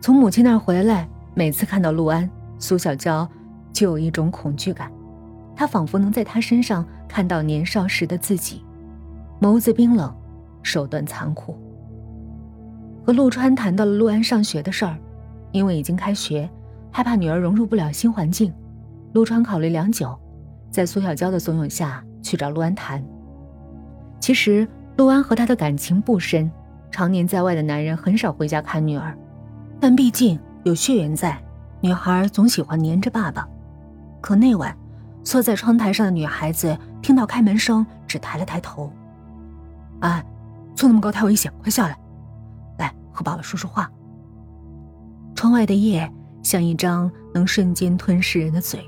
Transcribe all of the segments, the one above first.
从母亲那儿回来，每次看到陆安，苏小娇就有一种恐惧感。她仿佛能在他身上看到年少时的自己，眸子冰冷，手段残酷。和陆川谈到了陆安上学的事儿，因为已经开学，害怕女儿融入不了新环境，陆川考虑良久，在苏小娇的怂恿下去找陆安谈。其实陆安和他的感情不深，常年在外的男人很少回家看女儿。但毕竟有血缘在，女孩总喜欢黏着爸爸。可那晚，坐在窗台上的女孩子听到开门声，只抬了抬头。“哎，坐那么高太危险，快下来，来和爸爸说说话。”窗外的夜像一张能瞬间吞噬人的嘴。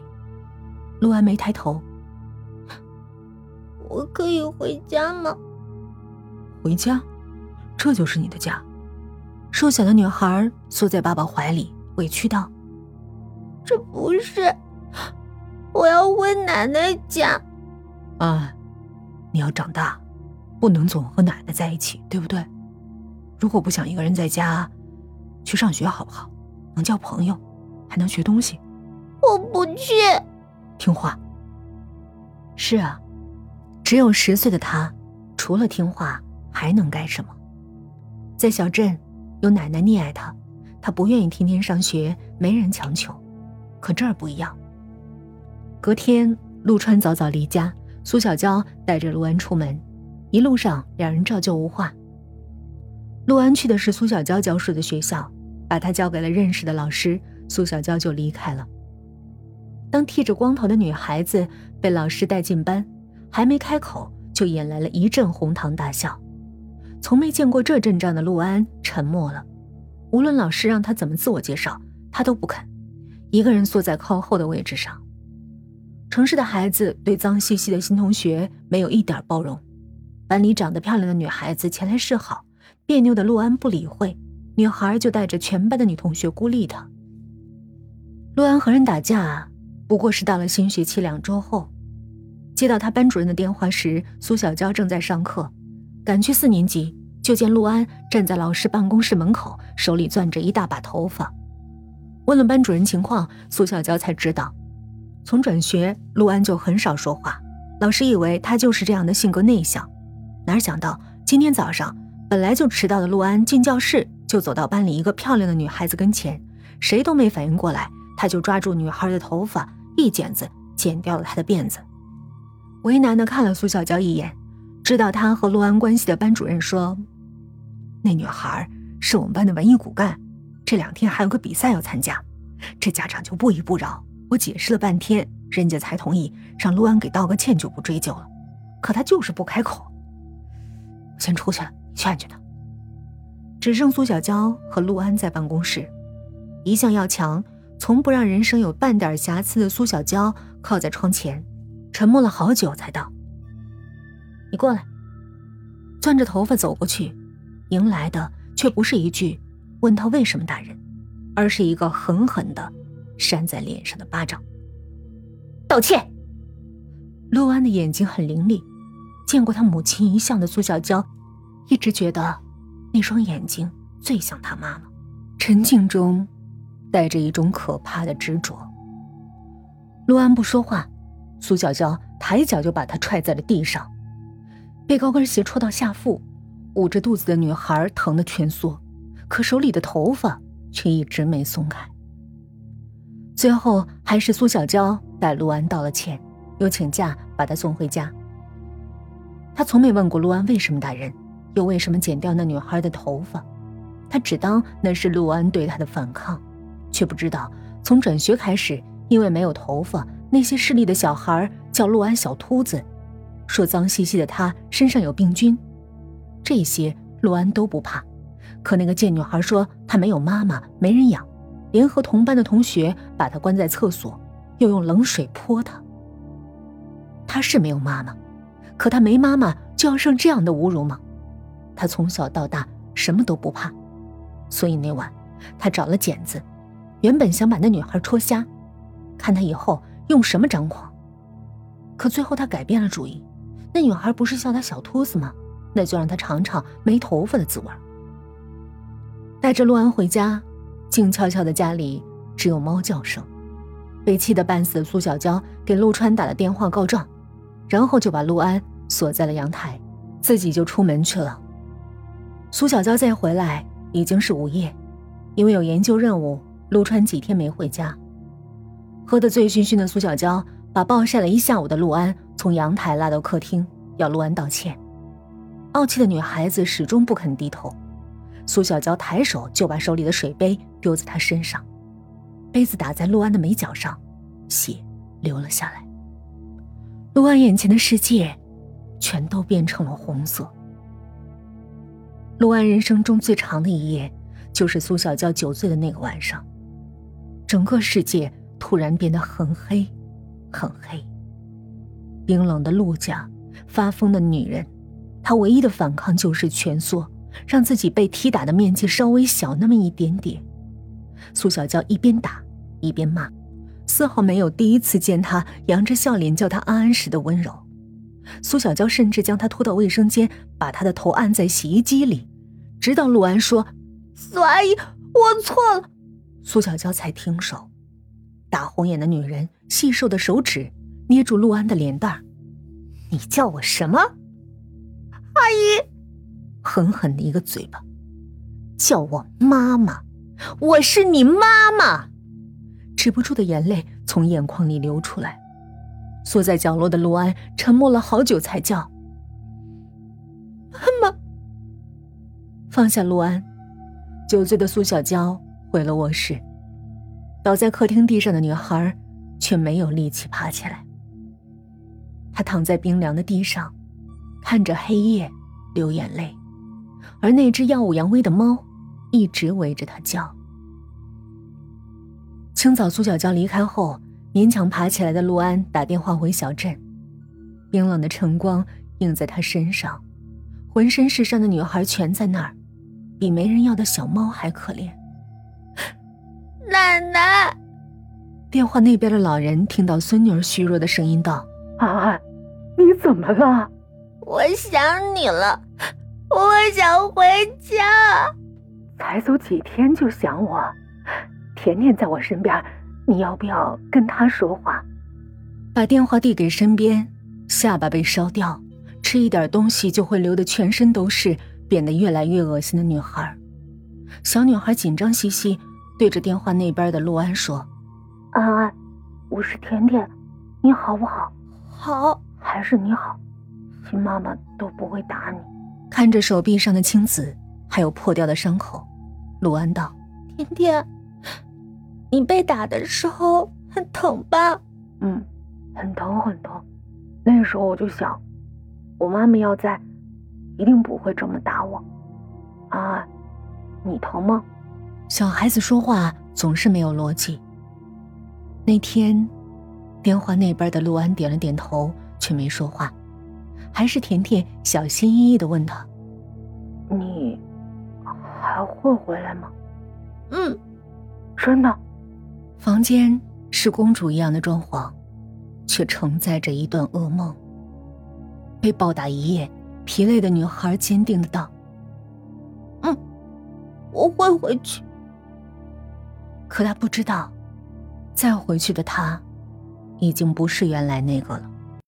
陆安没抬头。“我可以回家吗？”“回家，这就是你的家。”瘦小的女孩缩在爸爸怀里，委屈道：“这不是，我要回奶奶家。”啊，你要长大，不能总和奶奶在一起，对不对？如果不想一个人在家，去上学好不好？能交朋友，还能学东西。我不去，听话。是啊，只有十岁的他，除了听话还能干什么？在小镇。有奶奶溺爱他，他不愿意天天上学，没人强求。可这儿不一样。隔天，陆川早早离家，苏小娇带着陆安出门，一路上两人照旧无话。陆安去的是苏小娇教书的学校，把她交给了认识的老师，苏小娇就离开了。当剃着光头的女孩子被老师带进班，还没开口，就引来了一阵哄堂大笑。从没见过这阵仗的陆安沉默了，无论老师让他怎么自我介绍，他都不肯，一个人坐在靠后的位置上。城市的孩子对脏兮兮的新同学没有一点包容，班里长得漂亮的女孩子前来示好，别扭的陆安不理会，女孩就带着全班的女同学孤立他。陆安和人打架，不过是到了新学期两周后，接到他班主任的电话时，苏小娇正在上课。赶去四年级，就见陆安站在老师办公室门口，手里攥着一大把头发。问了班主任情况，苏小娇才知道，从转学，陆安就很少说话。老师以为他就是这样的性格内向，哪想到今天早上本来就迟到的陆安进教室，就走到班里一个漂亮的女孩子跟前，谁都没反应过来，他就抓住女孩的头发，一剪子剪掉了她的辫子。为难的看了苏小娇一眼。知道他和陆安关系的班主任说：“那女孩是我们班的文艺骨干，这两天还有个比赛要参加。”这家长就不依不饶，我解释了半天，人家才同意让陆安给道个歉，就不追究了。可他就是不开口。我先出去了，劝劝他。只剩苏小娇和陆安在办公室，一向要强，从不让人生有半点瑕疵的苏小娇靠在窗前，沉默了好久才道。你过来，攥着头发走过去，迎来的却不是一句问他为什么打人，而是一个狠狠的扇在脸上的巴掌。道歉。陆安的眼睛很凌厉，见过他母亲遗像的苏小娇，一直觉得那双眼睛最像他妈妈，沉静中带着一种可怕的执着。陆安不说话，苏小娇抬脚就把他踹在了地上。被高跟鞋戳到下腹，捂着肚子的女孩疼得蜷缩，可手里的头发却一直没松开。最后还是苏小娇带陆安道了歉，又请假把他送回家。他从没问过陆安为什么打人，又为什么剪掉那女孩的头发，他只当那是陆安对他的反抗，却不知道从转学开始，因为没有头发，那些势利的小孩叫陆安小秃子。说脏兮兮的他身上有病菌，这些陆安都不怕。可那个贱女孩说她没有妈妈，没人养，联合同班的同学把她关在厕所，又用冷水泼她。她是没有妈妈，可她没妈妈就要受这样的侮辱吗？她从小到大什么都不怕，所以那晚她找了剪子，原本想把那女孩戳瞎，看她以后用什么张狂。可最后她改变了主意。那女孩不是笑他小秃子吗？那就让他尝尝没头发的滋味。带着陆安回家，静悄悄的家里只有猫叫声。被气得半死的苏小娇给陆川打了电话告状，然后就把陆安锁在了阳台，自己就出门去了。苏小娇再回来已经是午夜，因为有研究任务，陆川几天没回家。喝得醉醺醺的苏小娇把暴晒了一下午的陆安从阳台拉到客厅，要陆安道歉。傲气的女孩子始终不肯低头，苏小娇抬手就把手里的水杯丢在她身上，杯子打在陆安的眉角上，血流了下来。陆安眼前的世界，全都变成了红色。陆安人生中最长的一夜，就是苏小娇酒醉的那个晚上，整个世界突然变得很黑，很黑。冰冷的陆家，发疯的女人。她唯一的反抗就是蜷缩，让自己被踢打的面积稍微小那么一点点。苏小娇一边打一边骂，丝毫没有第一次见他扬着笑脸叫他安安时的温柔。苏小娇甚至将他拖到卫生间，把他的头按在洗衣机里，直到陆安说：“苏阿姨，我错了。”苏小娇才停手。打红眼的女人细瘦的手指捏住陆安的脸蛋你叫我什么？”阿姨，狠狠的一个嘴巴，叫我妈妈，我是你妈妈。止不住的眼泪从眼眶里流出来。缩在角落的陆安沉默了好久，才叫：“妈妈。”放下陆安，酒醉的苏小娇回了卧室。倒在客厅地上的女孩却没有力气爬起来。她躺在冰凉的地上。看着黑夜，流眼泪，而那只耀武扬威的猫，一直围着他叫。清早，苏小娇离开后，勉强爬起来的陆安打电话回小镇。冰冷的晨光映在他身上，浑身是伤的女孩全在那儿，比没人要的小猫还可怜。奶奶，电话那边的老人听到孙女儿虚弱的声音道：“安安，你怎么了？”我想你了，我想回家。才走几天就想我？甜甜在我身边，你要不要跟她说话？把电话递给身边，下巴被烧掉，吃一点东西就会流的全身都是，变得越来越恶心的女孩。小女孩紧张兮兮对着电话那边的陆安说：“安安，我是甜甜，你好不好？好，还是你好。”亲妈妈都不会打你。看着手臂上的青紫，还有破掉的伤口，陆安道：“甜甜，你被打的时候很疼吧？”“嗯，很疼很疼。那时候我就想，我妈妈要在，一定不会这么打我。”“啊，你疼吗？”小孩子说话总是没有逻辑。那天，电话那边的陆安点了点头，却没说话。还是甜甜小心翼翼的问他：“你还会回来吗？”“嗯，真的。”房间是公主一样的装潢，却承载着一段噩梦。被暴打一夜，疲累的女孩坚定的道：“嗯，我会回去。”可她不知道，再回去的她，已经不是原来那个了。